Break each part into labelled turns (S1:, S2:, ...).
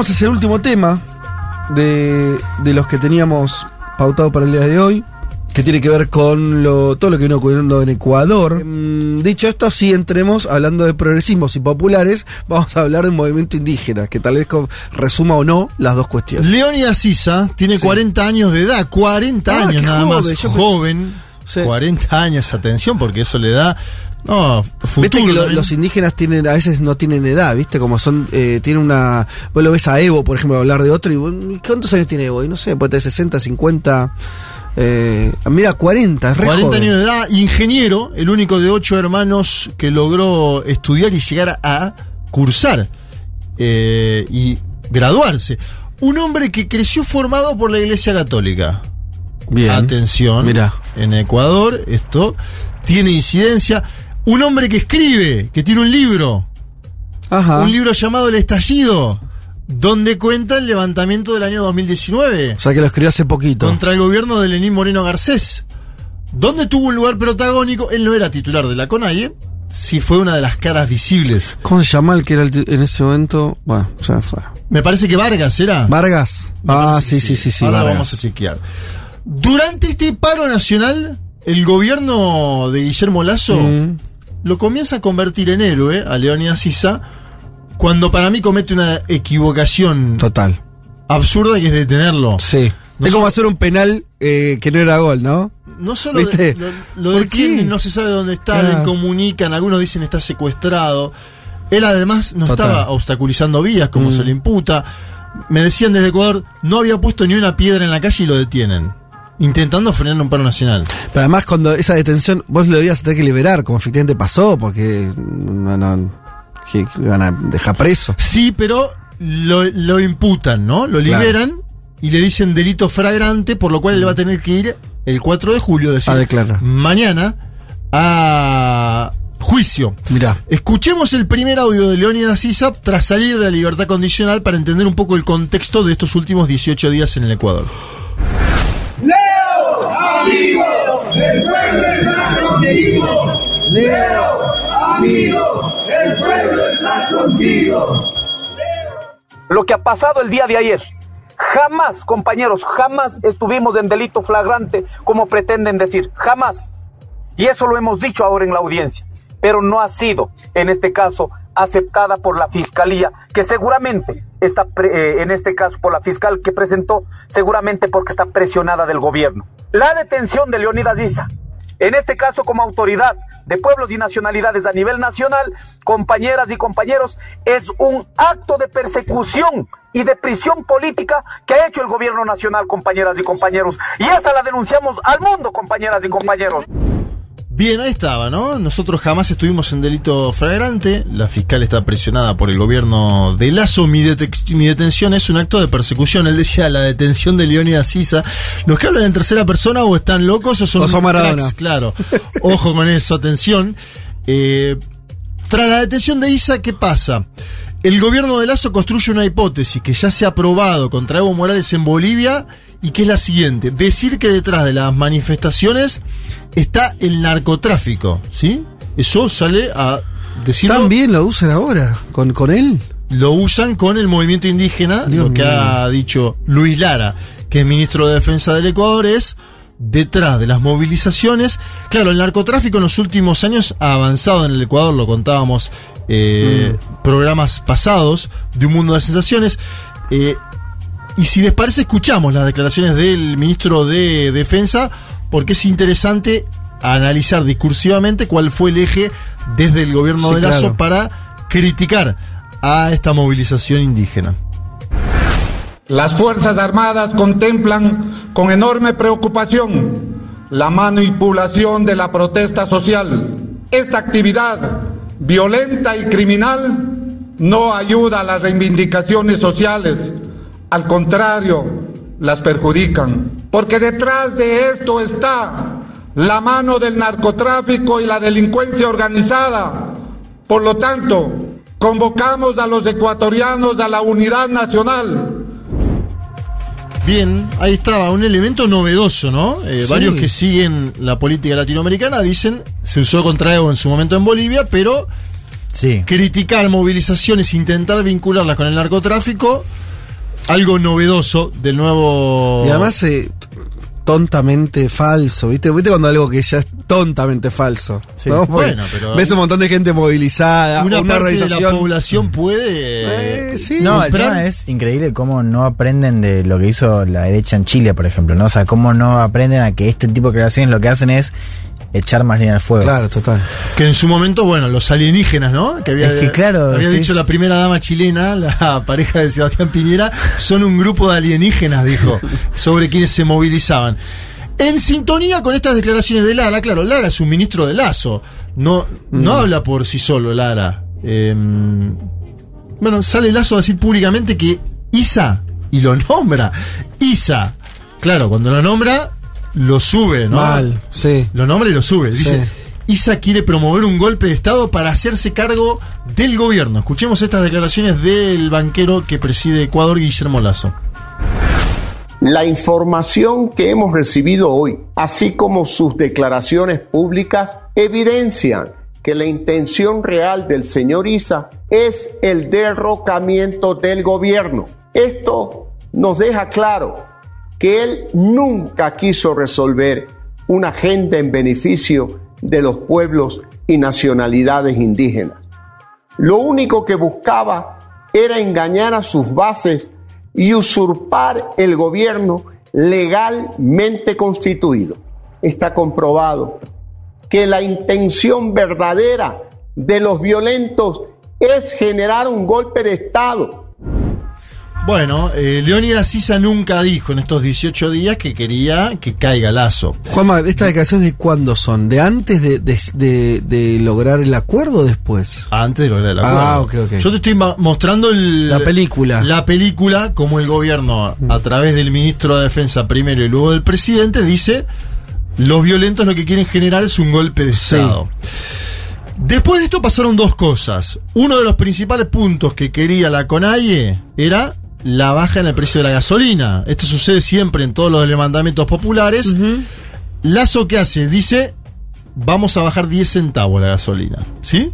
S1: Vamos a hacer el último tema de, de los que teníamos pautado para el día de hoy, que tiene que ver con lo, todo lo que viene ocurriendo en Ecuador. Mm, dicho esto, si entremos hablando de progresismos y populares, vamos a hablar del movimiento indígena, que tal vez resuma o no las dos cuestiones.
S2: Leónidas Sisa tiene
S1: Sí.
S2: 40 años de edad, 40
S1: Ah,
S2: años nada
S1: joven,
S2: más,
S1: pensé-
S2: joven,
S1: Sí.
S2: 40 años, atención, porque eso le da, no, futuro.
S1: Viste que lo- los indígenas tienen, a veces no tienen edad, ¿viste? Como son, eh, tienen una. Vos lo ves a Evo, por ejemplo, hablar de otro, y ¿cuántos años tiene Evo? Y no sé, puede tener 60, 50. Eh, mira, 40, es re
S2: 40
S1: joven.
S2: años de edad, ingeniero, el único de ocho hermanos que logró estudiar y llegar a cursar eh, y graduarse. Un hombre que creció formado por la Iglesia Católica.
S1: Bien.
S2: Atención.
S1: Mirá.
S2: En Ecuador esto tiene incidencia. Un hombre que escribe, que tiene un libro,
S1: Ajá.
S2: un libro llamado El Estallido, donde cuenta el levantamiento del año 2019
S1: O sea que lo escribió hace poquito.
S2: contra el gobierno de Lenín Moreno Garcés, donde tuvo un lugar protagónico. Él no era titular de la CONAIE, sí fue una de las caras visibles.
S1: ¿Cómo se llama el que era el en ese momento? Bueno, ya fue.
S2: Me parece que Vargas era.
S1: Vargas.
S2: Me
S1: Ah, sí, sí, sí, sí,
S2: Ahora
S1: Vargas.
S2: vamos a chequear. Durante este paro nacional, el gobierno de Guillermo Lazo
S1: Mm.
S2: Lo comienza a convertir en héroe a Leonidas Sisa cuando para mí comete una equivocación
S1: Total.
S2: absurda que es detenerlo.
S1: Sí.
S2: No
S1: es como hacer un penal eh, que no era gol, ¿no?
S2: No solo
S1: ¿Viste?
S2: de- lo, lo no se sabe dónde está,
S1: Claro.
S2: le comunican, algunos dicen está secuestrado. Él además no
S1: Total.
S2: estaba obstaculizando vías como
S1: Mm.
S2: se le imputa. Me decían desde Ecuador, no había puesto ni una piedra en la calle y lo detienen. Intentando frenar un paro nacional.
S1: Pero además, cuando esa detención, vos lo debías tener que liberar, como efectivamente pasó, porque no, no, que lo iban a dejar preso.
S2: Sí, pero lo, lo imputan, ¿no? Lo
S1: Claro.
S2: liberan y le dicen delito fragrante, por lo cual él va a tener que ir el 4 de julio, decir,
S1: A declarar.
S2: mañana, a juicio.
S1: Mirá.
S2: Escuchemos el primer audio de Leónidas Issa tras salir de la libertad condicional para entender un poco el contexto de estos últimos 18 días en el Ecuador.
S3: Amigo, el pueblo está contigo. Leo, amigo, el pueblo está contigo.
S4: lo que ha pasado el día de ayer. Jamás, compañeros, jamás estuvimos en delito flagrante como pretenden decir, jamás. Y eso lo hemos dicho ahora en la audiencia, pero no ha sido, en este caso, aceptada por la fiscalía, que seguramente está, pre- eh, en este caso, por la fiscal que presentó, seguramente porque está presionada del gobierno. La detención de Leonidas Issa, en este caso como autoridad de pueblos y nacionalidades a nivel nacional, compañeras y compañeros, es un acto de persecución y de prisión política que ha hecho el gobierno nacional, compañeras y compañeros. Y esa la denunciamos al mundo, compañeras y compañeros.
S2: Bien, ahí estaba, ¿no? Nosotros jamás estuvimos en delito flagrante. La fiscal está presionada por el gobierno de Lazo. Mi, mi detención es un acto de persecución. Él decía la detención de Leónidas Sisa. ¿Los que hablan en tercera persona o están locos o son,
S1: O son
S2: cracks? Claro. Ojo con eso, atención. Eh, tras la detención de Isa, ¿qué pasa? El gobierno de Lazo construye una hipótesis que ya se ha aprobado contra Evo Morales en Bolivia y que es la siguiente: decir que detrás de las manifestaciones está el narcotráfico, ¿sí? Eso sale a decirlo.
S1: También lo usan ahora, con, con él.
S2: Lo usan con el movimiento indígena,
S1: Dios
S2: lo que
S1: mío.
S2: ha dicho Luis Lara, que es ministro de Defensa del Ecuador, es detrás de las movilizaciones. Claro, el narcotráfico en los últimos años ha avanzado en el Ecuador, lo contábamos eh, programas pasados de Un Mundo de Sensaciones. Eh, y si les parece, escuchamos las declaraciones del ministro de Defensa, porque es interesante analizar discursivamente cuál fue el eje desde el gobierno
S1: Sí,
S2: de Lazo
S1: claro.
S2: para criticar a esta movilización indígena.
S5: Las Fuerzas Armadas contemplan con enorme preocupación la manipulación de la protesta social. Esta actividad violenta y criminal no ayuda a las reivindicaciones sociales, al contrario, las perjudican. Porque detrás de esto está la mano del narcotráfico y la delincuencia organizada. Por lo tanto, convocamos a los ecuatorianos a la unidad nacional.
S2: Bien, ahí estaba, un elemento novedoso, ¿no? Eh,
S1: Sí.
S2: Varios que siguen la política latinoamericana dicen, se usó contra Evo en su momento en Bolivia, pero
S6: Sí.
S2: criticar movilizaciones, intentar vincularlas con el narcotráfico, algo novedoso del nuevo...
S1: Y además, eh, tontamente falso, ¿viste? ¿Viste cuando algo que ya es tontamente falso?
S6: Sí.
S1: ¿no?
S2: Bueno, pero-
S1: Ves un montón de gente movilizada,
S2: una,
S1: una,
S2: parte de la población puede...
S1: Eh, sí.
S6: No, el tema es increíble cómo no aprenden de lo que hizo la derecha en Chile, por ejemplo, ¿no? O sea, cómo no aprenden a que este tipo de creaciones lo que hacen es echar más leña al fuego.
S1: Claro, total.
S2: Que en su momento, bueno, los alienígenas, ¿no? Que había,
S6: Es que claro,
S2: había
S6: sí,
S2: dicho la primera dama chilena, la pareja de Sebastián Piñera, son un grupo de alienígenas, dijo, sobre quienes se movilizaban. En sintonía con estas declaraciones de Lara, claro, Lara es un ministro de Lazo, no, no habla por sí solo Lara. Eh, bueno, sale Lazo a decir públicamente que Isa, y lo nombra, Isa, claro, cuando lo nombra, lo sube, ¿no?
S1: Mal, sí.
S2: Lo nombra y lo sube. Dice,
S1: Sí.
S2: Isa quiere promover un golpe de Estado para hacerse cargo del gobierno. Escuchemos estas declaraciones del banquero que preside Ecuador, Guillermo Lazo.
S7: La información que hemos recibido hoy, así como sus declaraciones públicas, evidencian que la intención real del señor Isa es el derrocamiento del gobierno. Esto nos deja claro que él nunca quiso resolver una agenda en beneficio de los pueblos y nacionalidades indígenas. Lo único que buscaba era engañar a sus bases y usurpar el gobierno legalmente constituido. Está comprobado que la intención verdadera de los violentos es generar un golpe de Estado.
S2: Bueno, eh, Leónidas Isa nunca dijo en estos 18 días que quería que caiga Lazo.
S1: Juanma, ¿estas declaraciones de cuándo son? ¿De antes de, de- de- de lograr el acuerdo o después?
S2: Antes de lograr el acuerdo.
S1: Ah, ok, ok.
S2: Yo te estoy mostrando el-
S1: La película.
S2: La película, como el gobierno, a través del ministro de Defensa primero y luego del presidente, dice: los violentos lo que quieren generar es un golpe de
S1: Sí.
S2: Estado. Después de esto pasaron dos cosas. Uno de los principales puntos que quería la CONAIE era la baja en el precio de la gasolina. Esto sucede siempre en todos los levantamientos populares. Lazo, ¿qué hace? Dice, vamos a bajar 10 centavos la gasolina. ¿Sí?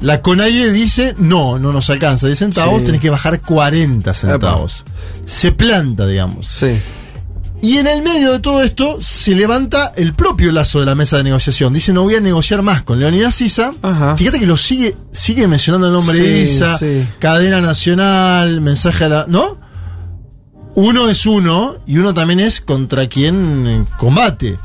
S2: La CONAIE dice, no, no nos alcanza 10 centavos,
S1: Sí.
S2: tenés que bajar 40 centavos. Se planta, digamos.
S1: Sí.
S2: Y en el medio de todo esto se levanta el propio lazo de la mesa de negociación. Dice, no voy a negociar más con Leonidas Sisa.
S1: Ajá.
S2: Fíjate que lo sigue, sigue mencionando el nombre de Isa,
S1: sí.
S2: cadena nacional, mensaje a la... ¿No? Uno es uno y uno también es contra quien eh, combate.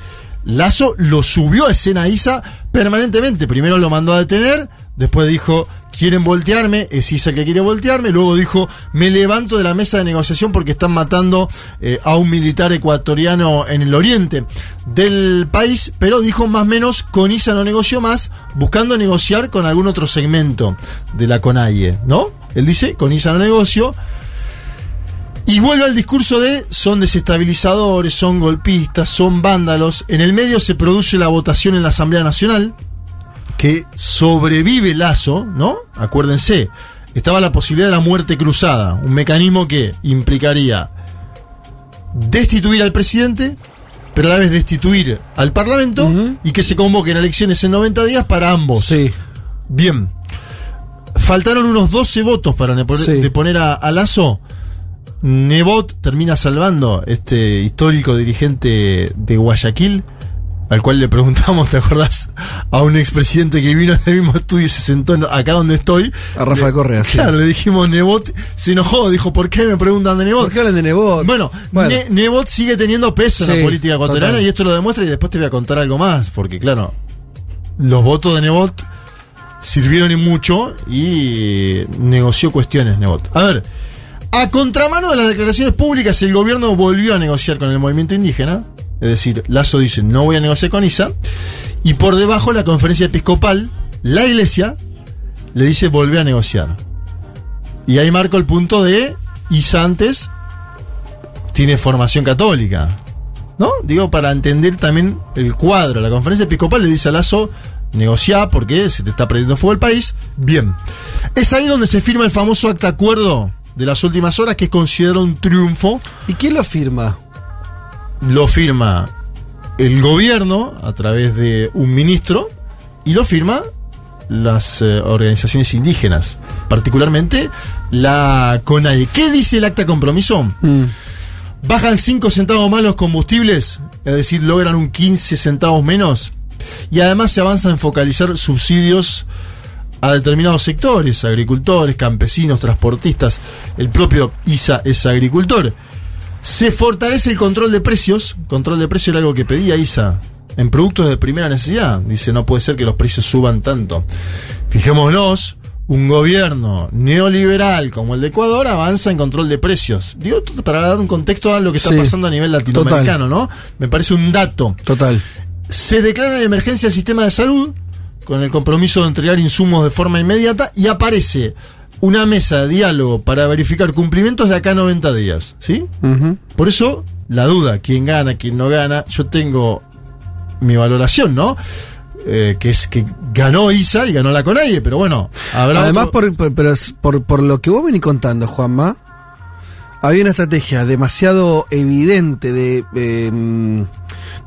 S2: Lazo lo subió a escena a Isa permanentemente. Primero lo mandó a detener, después dijo, quieren voltearme, es Isa que quiere voltearme. Luego dijo, me levanto de la mesa de negociación porque están matando eh, a un militar ecuatoriano en el oriente del país. Pero dijo más o menos, con Isa no negoció más, buscando negociar con algún otro segmento de la CONAIE, ¿no? Él dice, con Isa no negocio. Y vuelve al discurso de son desestabilizadores, son golpistas, son vándalos. En el medio se produce la votación en la Asamblea Nacional, que sobrevive Lazo, ¿no? Acuérdense, estaba la posibilidad de la muerte cruzada, un mecanismo que implicaría destituir al presidente, pero a la vez destituir al Parlamento y que se convoquen elecciones en 90 días para ambos.
S1: Sí.
S2: Bien. Faltaron unos 12 votos para
S1: Sí.
S2: de poner a, a Lazo. Nebot termina salvando este histórico dirigente de Guayaquil, al cual le preguntamos, ¿te acordás? A un expresidente que vino del mismo estudio y se sentó en- acá donde estoy.
S1: A Rafa
S2: Le-
S1: Correa, sí.
S2: Claro, le dijimos Nebot, se enojó, dijo, ¿por qué me preguntan de Nebot?
S1: ¿Por qué hablan de Nebot?
S2: Bueno,
S1: Bueno.
S2: Ne- Nebot sigue teniendo peso en la política ecuatoriana
S1: total.
S2: y esto lo demuestra y después te voy a contar algo más, porque claro, los votos de Nebot sirvieron en mucho y negoció cuestiones Nebot. A ver, a contramano de las declaraciones públicas, el gobierno volvió a negociar con el movimiento indígena, es decir, Lazo dice, no voy a negociar con ISA, y por debajo la conferencia episcopal, la iglesia, le dice, volvé a negociar. Y ahí marco el punto de ISA antes tiene formación católica. ¿No? Digo, para entender también el cuadro. La conferencia episcopal le dice a Lazo, negociá porque se te está perdiendo fuego el país. Bien. Es ahí donde se firma el famoso acta acuerdo de las últimas horas que considera un triunfo.
S1: ¿Y quién lo firma?
S2: Lo firma el gobierno a través de un ministro y lo firma las eh, organizaciones indígenas, particularmente la CONAIE. ¿Qué dice el acta compromiso?
S1: Mm.
S2: Bajan 5 centavos más los combustibles, es decir, logran un 15 centavos menos. Y además se avanza en focalizar subsidios a determinados sectores, agricultores, campesinos, transportistas. El propio ISA es agricultor. Se fortalece el control de precios. Control de precios era algo que pedía ISA en productos de primera necesidad. Dice, no puede ser que los precios suban tanto. Fijémonos, un gobierno neoliberal como el de Ecuador avanza en control de precios. Digo, para dar un contexto a lo que está
S1: Sí,
S2: pasando a nivel latinoamericano, ¿no? Me parece un dato.
S1: Total.
S2: Se declara en emergencia el sistema de salud con el compromiso de entregar insumos de forma inmediata y aparece una mesa de diálogo para verificar cumplimientos de acá a 90 días, ¿sí? Por eso, la duda, quién gana, quién no gana, yo tengo mi valoración, ¿no? Eh, que es que ganó Isa y ganó la Conalle, pero bueno, habrá
S1: Además,
S2: otro-
S1: por, por- pero es por, por lo que vos venís contando, Juanma, había una estrategia demasiado evidente de, eh,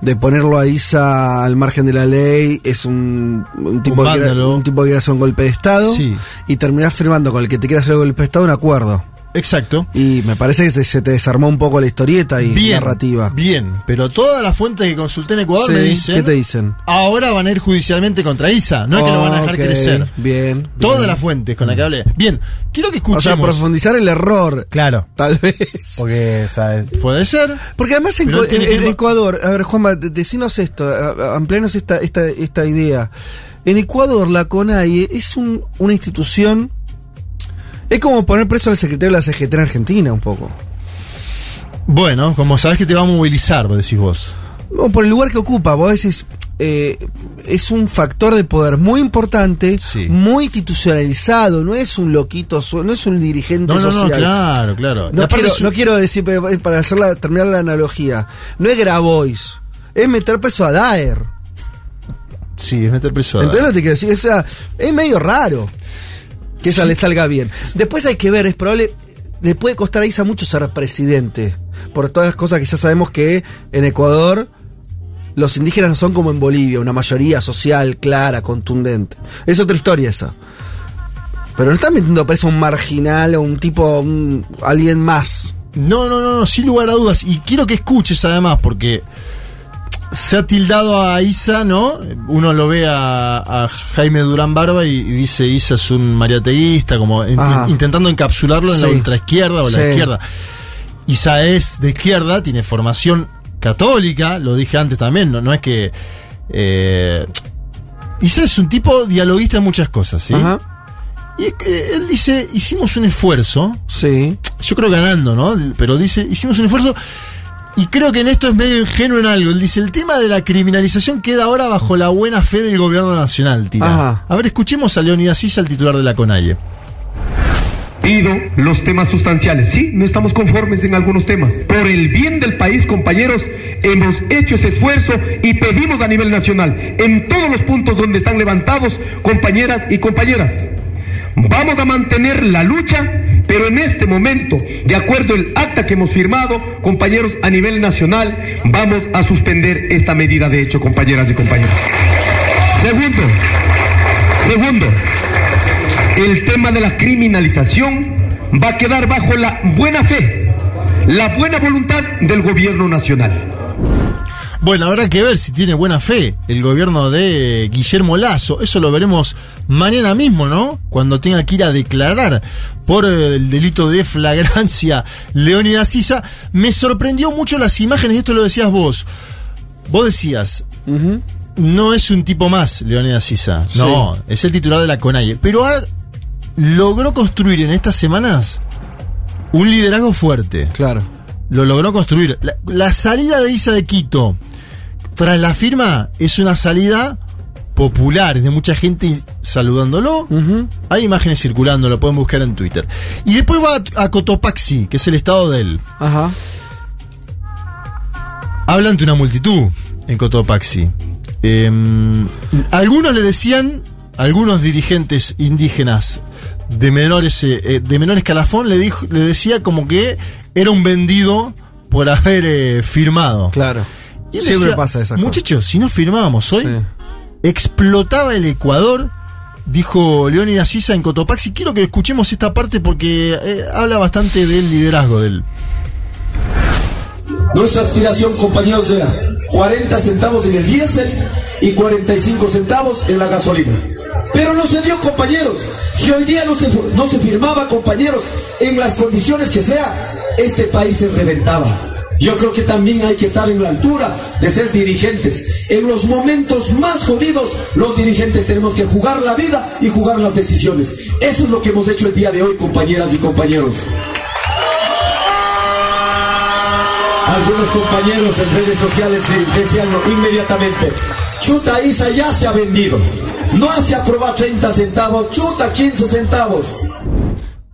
S1: de ponerlo a Isa al margen de la ley. Es un, un tipo,
S2: Un
S1: que un tipo que quiere hacer un golpe de Estado.
S2: Sí.
S1: Y terminás firmando con el que te quiere hacer el golpe de Estado un acuerdo.
S2: Exacto.
S1: Y me parece que se- te desarmó un poco la historieta y
S2: Bien,
S1: narrativa.
S2: bien, pero todas las fuentes que consulté en Ecuador
S1: Sí,
S2: me dicen,
S1: ¿Qué te dicen?
S2: ahora van a ir judicialmente contra Isa, no es que lo van a dejar crecer.
S1: Bien.
S2: Todas
S1: bien.
S2: las fuentes con las que hablé. Bien, quiero que
S1: O sea,
S2: escuchemos.
S1: profundizar el error.
S6: Claro.
S1: Tal vez.
S6: Porque, ¿sabes?
S2: Puede ser.
S1: Porque además en, Ecuador, a ver Juanma, de- decinos esto, amplianos esta, esta, esta idea. En Ecuador la CONAIE es un- una institución, es como poner preso al secretario de la CGT en Argentina un poco.
S2: Bueno, como sabes que te va a movilizar, vos decís vos.
S1: No, por el lugar que ocupa, vos decís, eh, es un factor de poder muy importante,
S2: Sí.
S1: muy institucionalizado, no es un loquito, no es un dirigente
S2: No, no, no,
S1: social.
S2: claro, claro. Y
S1: No quiero, no decir, para hacerla, terminar la analogía, no es Grabois, es meter preso a Daer.
S2: Sí, es meter preso. a-
S1: ¿Entendés lo que te quiero decir? O sea, es medio raro que esa
S2: Sí.
S1: le salga bien. Después hay que ver, es probable, le puede costar a Isa mucho ser presidente, por todas las cosas que ya sabemos que en Ecuador los indígenas no son como en Bolivia, una mayoría social, clara, contundente. Es otra historia esa. Pero no están metiendo preso a un marginal o un tipo, un- alguien más.
S2: No, no, no, no, sin lugar a dudas. Y quiero que escuches además, porque se ha tildado a Isa, ¿no? Uno lo ve a, a Jaime Durán Barba y, y dice Isa es un mariateísta, como in- intentando encapsularlo en la ultraizquierda o la izquierda. Isa es de izquierda, tiene formación católica, lo dije antes también, no, no es que... Eh, Isa es un tipo dialoguista en muchas cosas, ¿sí?
S1: Ajá.
S2: Y eh, él dice, hicimos un esfuerzo,
S1: Sí.
S2: yo creo ganando, ¿no? Pero dice, hicimos un esfuerzo y creo que en esto es medio ingenuo en algo. Él dice, el tema de la criminalización queda ahora bajo la buena fe del gobierno nacional, tira.
S1: Ajá.
S2: A ver, escuchemos a Leonidas Issa, el titular de la CONAIE.
S8: Pido los temas sustanciales. Sí, no estamos conformes en algunos temas. Por el bien del país, compañeros, hemos hecho ese esfuerzo y pedimos a nivel nacional, en todos los puntos donde están levantados, compañeras y compañeras. Vamos a mantener la lucha, pero en este momento, de acuerdo al acta que hemos firmado, compañeros, a nivel nacional, vamos a suspender esta medida de hecho, compañeras y compañeros. Segundo, segundo, el tema de la criminalización va a quedar bajo la buena fe, la buena voluntad del gobierno nacional.
S2: Bueno, habrá que ver si tiene buena fe el gobierno de Guillermo Lazo. Eso lo veremos mañana mismo, ¿no? Cuando tenga que ir a declarar por eh, el delito de flagrancia Leonidas Issa. Me sorprendió mucho las imágenes, y esto lo decías vos. Vos decías, no es un tipo más, Leonidas Issa. No, es el titular de la CONAIE. Pero ha- logró construir en estas semanas un liderazgo fuerte
S1: Claro.
S2: lo logró construir. La, la salida de Isa de Quito tras la firma es una salida popular, es de mucha gente saludándolo. Hay imágenes circulando, lo pueden buscar en Twitter. Y después va a, a Cotopaxi, que es el estado de él.
S1: Ajá.
S2: Habla ante una multitud en Cotopaxi. Em, algunos le decían, algunos dirigentes indígenas de menores eh, eh, de menor escalafón le dijo, le decía como que era un vendido por haber eh, firmado.
S1: Claro.
S2: Y él
S1: Siempre
S2: decía,
S1: pasa esas.
S2: Muchachos, si no firmábamos hoy,
S1: Sí.
S2: explotaba el Ecuador dijo Leónidas Issa en Cotopaxi. Quiero que escuchemos esta parte porque eh, habla bastante del liderazgo de él.
S9: Nuestra aspiración, compañeros, era 40 centavos en el diésel y 45 centavos en la gasolina. Pero no se dio, compañeros. Si hoy día no se, no se firmaba, compañeros, en las condiciones que sea, este país se reventaba. Yo creo que también hay que estar en la altura de ser dirigentes. En los momentos más jodidos, los dirigentes tenemos que jugar la vida y jugar las decisiones. Eso es lo que hemos hecho el día de hoy, compañeras y compañeros. Algunos compañeros en redes sociales de- decían inmediatamente, chuta Isa ya se ha vendido. No hace aprobar 30 centavos, chuta 15 centavos.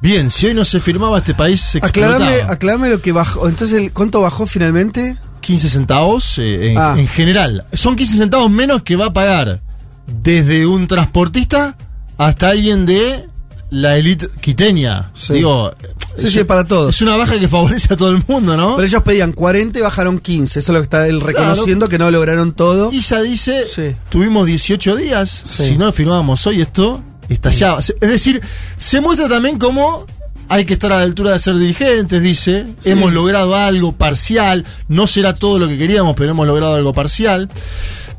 S2: Bien, si hoy no se firmaba, este país se
S1: Aclarame,
S2: explotaba.
S1: aclarame lo que bajó. Entonces, ¿cuánto bajó finalmente?
S2: 15 centavos eh, en,
S1: Ah.
S2: en general. Son 15 centavos menos que va a pagar desde un transportista hasta alguien de la élite quiteña.
S1: Sí.
S2: Digo,
S1: Sí,
S2: es-
S1: sí, para todos.
S2: Es una baja que favorece a todo el mundo, ¿no?
S1: Pero ellos pedían 40 y bajaron 15. Eso es lo que está él reconociendo que no lograron todo.
S2: Isa dice,
S1: Sí.
S2: tuvimos 18 días, si no lo firmábamos hoy esto, estallaba. Es decir, se muestra también cómo hay que estar a la altura de ser dirigentes, dice. Hemos logrado algo parcial, no será todo lo que queríamos, pero hemos logrado algo parcial.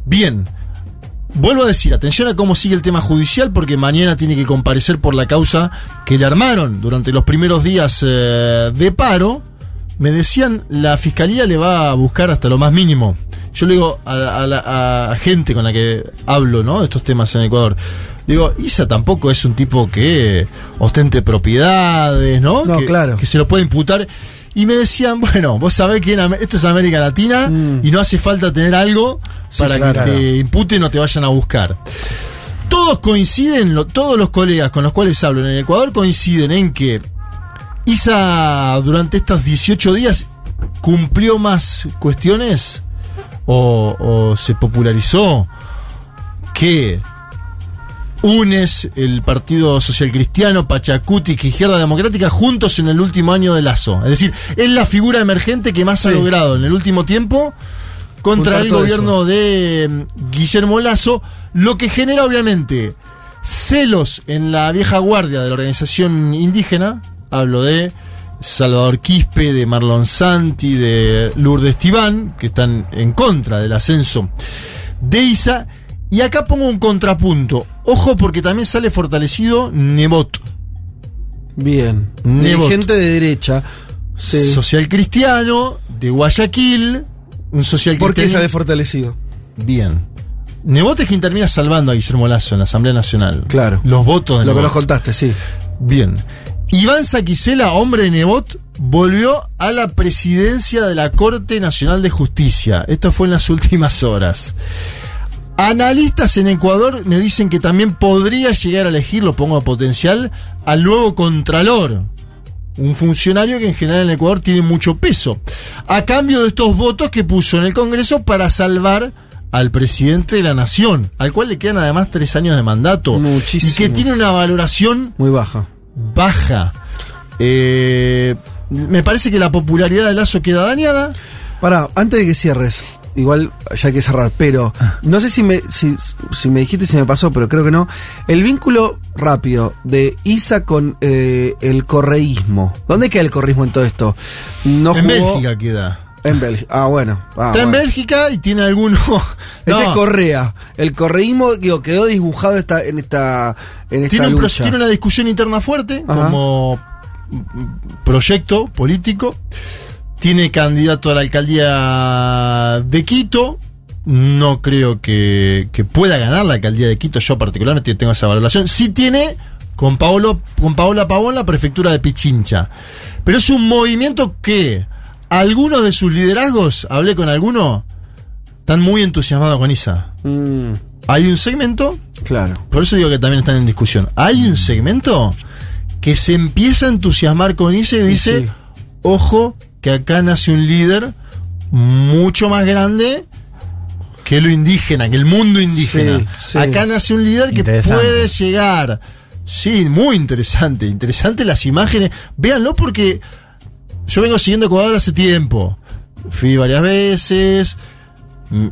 S2: Bien. Vuelvo a decir, atención a cómo sigue el tema judicial, porque mañana tiene que comparecer por la causa que le armaron durante los primeros días eh, de paro. Me decían, la fiscalía le va a buscar hasta lo más mínimo. Yo le digo a, la- a la- a gente con la que hablo, ¿no? Estos temas en Ecuador. Digo, Isa tampoco es un tipo que ostente propiedades, ¿no?
S1: No,
S2: que,
S1: claro.
S2: Que se lo puede imputar. Y me decían, bueno, vos sabés que esto es América Latina
S1: Mm.
S2: y no hace falta tener algo
S1: Sí,
S2: para
S1: claro.
S2: que te imputen o te vayan a buscar. Todos coinciden, todos los colegas con los cuales hablo en el Ecuador coinciden en que Isa durante estos 18 días cumplió más cuestiones o, o se popularizó que UNES, el Partido Social Cristiano, Pachacuti y Izquierda Democrática juntos en el último año de Lazo. Es decir, es la figura emergente que más ha logrado en el último tiempo contra
S1: Juntar
S2: el gobierno de mm, Guillermo Lazo, lo que genera obviamente celos en la vieja guardia de la organización indígena, hablo de Salvador Quispe, de Marlon Santi, de Lourdes Tibán, que están en contra del ascenso de ISA. Y acá pongo un contrapunto. Ojo porque también sale fortalecido Nebot,
S1: Bien.
S2: Nebot.
S1: Dirigente de derecha. Sí.
S2: social cristiano, de Guayaquil, un social
S1: ¿Por qué
S2: cristiano.
S1: sale fortalecido?
S2: Bien. Nebot es quien termina salvando a Guillermo Lazo en la Asamblea Nacional.
S1: Claro.
S2: Los votos de
S1: Lo que nos contaste, sí.
S2: Bien. Iván Saquicela, hombre de Nebot, volvió a la presidencia de la Corte Nacional de Justicia. Esto fue en las últimas horas. Analistas en Ecuador me dicen que también podría llegar a elegir, lo pongo a potencial, al nuevo Contralor. Un funcionario que en general en Ecuador tiene mucho peso. A cambio de estos votos que puso en el Congreso para salvar al presidente de la nación, al cual le quedan además tres años de mandato.
S1: Muchísimo.
S2: Y que tiene una valoración
S1: Muy baja.
S2: Baja. Eh, me parece que la popularidad de Lazo queda dañada.
S1: Para, antes de que cierres, igual ya hay que cerrar, pero no sé si me, si, si me dijiste si me pasó, pero creo que no. El vínculo rápido de Isa con eh, el correísmo. ¿Dónde queda el correísmo en todo esto? No
S2: en
S1: jugó-
S2: Bélgica queda.
S1: En Bélgica. Ah, bueno. Ah,
S2: Está en. Bélgica y tiene alguno.
S1: Ese es
S2: No,
S1: Correa. El correísmo digo, quedó dibujado esta, en esta, en esta
S2: tiene, un pro-
S1: lucha.
S2: tiene una discusión interna fuerte
S1: Ajá.
S2: como mm, proyecto político. Tiene candidato a la alcaldía de Quito. No creo que, que pueda ganar la alcaldía de Quito. Yo particularmente tengo esa valoración. Sí tiene con, Paolo, con Paola Pavón la prefectura de Pichincha. Pero es un movimiento que algunos de sus liderazgos, hablé con alguno, están muy entusiasmados con Isa.
S1: Mm,
S2: Hay un segmento
S1: claro.
S2: por eso digo que también están en discusión. Hay un segmento que se empieza a entusiasmar con eso y dice,
S1: sí.
S2: ojo, que acá nace un líder mucho más grande que lo indígena, que el mundo indígena.
S1: Sí, sí.
S2: Acá nace un líder que puede llegar. Sí, muy interesante. Interesante las imágenes. Véanlo porque yo vengo siguiendo Ecuador hace tiempo. Fui varias veces.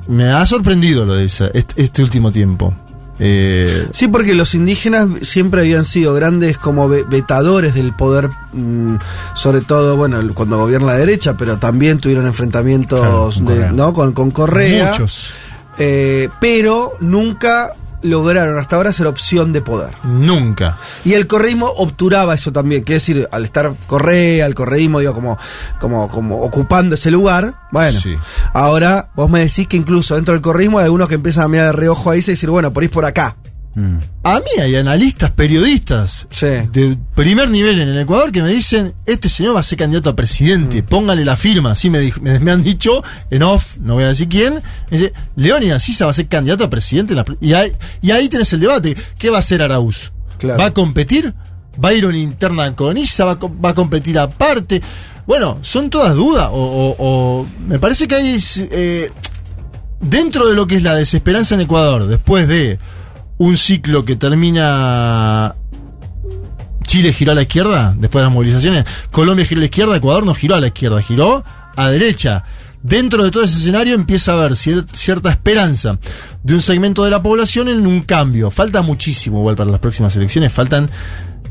S2: Me ha sorprendido lo de esa- este, este último tiempo. Eh,
S1: Sí, porque los indígenas siempre habían sido grandes como ve- vetadores del poder, mm, sobre todo, bueno, cuando gobierna la derecha, pero también tuvieron enfrentamientos
S6: Claro, con
S1: de-
S6: Correa.
S1: ¿no? con, con Correa.
S2: muchos.
S1: Eh, pero nunca lograron hasta ahora ser opción de poder.
S2: Nunca.
S1: Y el correísmo obturaba eso también, quiere decir, al estar Correa, el correísmo, digo, como, como, como ocupando ese lugar, bueno,
S2: Sí.
S1: ahora vos me decís que incluso dentro del correísmo hay algunos que empiezan a mirar de reojo ahí y decir, bueno, por por acá.
S6: Mm.
S2: A mí hay analistas, periodistas
S1: Sí.
S2: de primer nivel en el Ecuador que me dicen, este señor va a ser candidato a presidente, póngale la firma, así me, dijo- me, me han dicho, en off, no voy a decir quién, me dice, Leónidas Sisa va a ser candidato a presidente, en la pr- y, ahí, y ahí tenés el debate, ¿qué va a hacer Araúz?
S1: Claro.
S2: ¿Va a competir? ¿Va a ir una interna con Isa? ¿Va va a competir aparte? Bueno, son todas dudas, o, o- o- me parece que hay... eh, dentro de lo que es la desesperanza en Ecuador, después de un ciclo que termina. Chile giró a la izquierda, después de las movilizaciones. Colombia giró a la izquierda, Ecuador no giró a la izquierda, giró a derecha. Dentro de todo ese escenario empieza a haber cier- cierta esperanza de un segmento de la población en un cambio. Falta muchísimo igual para las próximas elecciones, faltan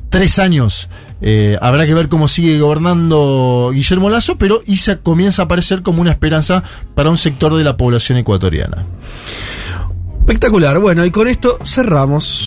S2: tres años. Eh, habrá que ver cómo sigue gobernando Guillermo Lazo, pero ISA comienza a aparecer como una esperanza para un sector de la población ecuatoriana.
S1: Espectacular. Bueno, y con esto cerramos.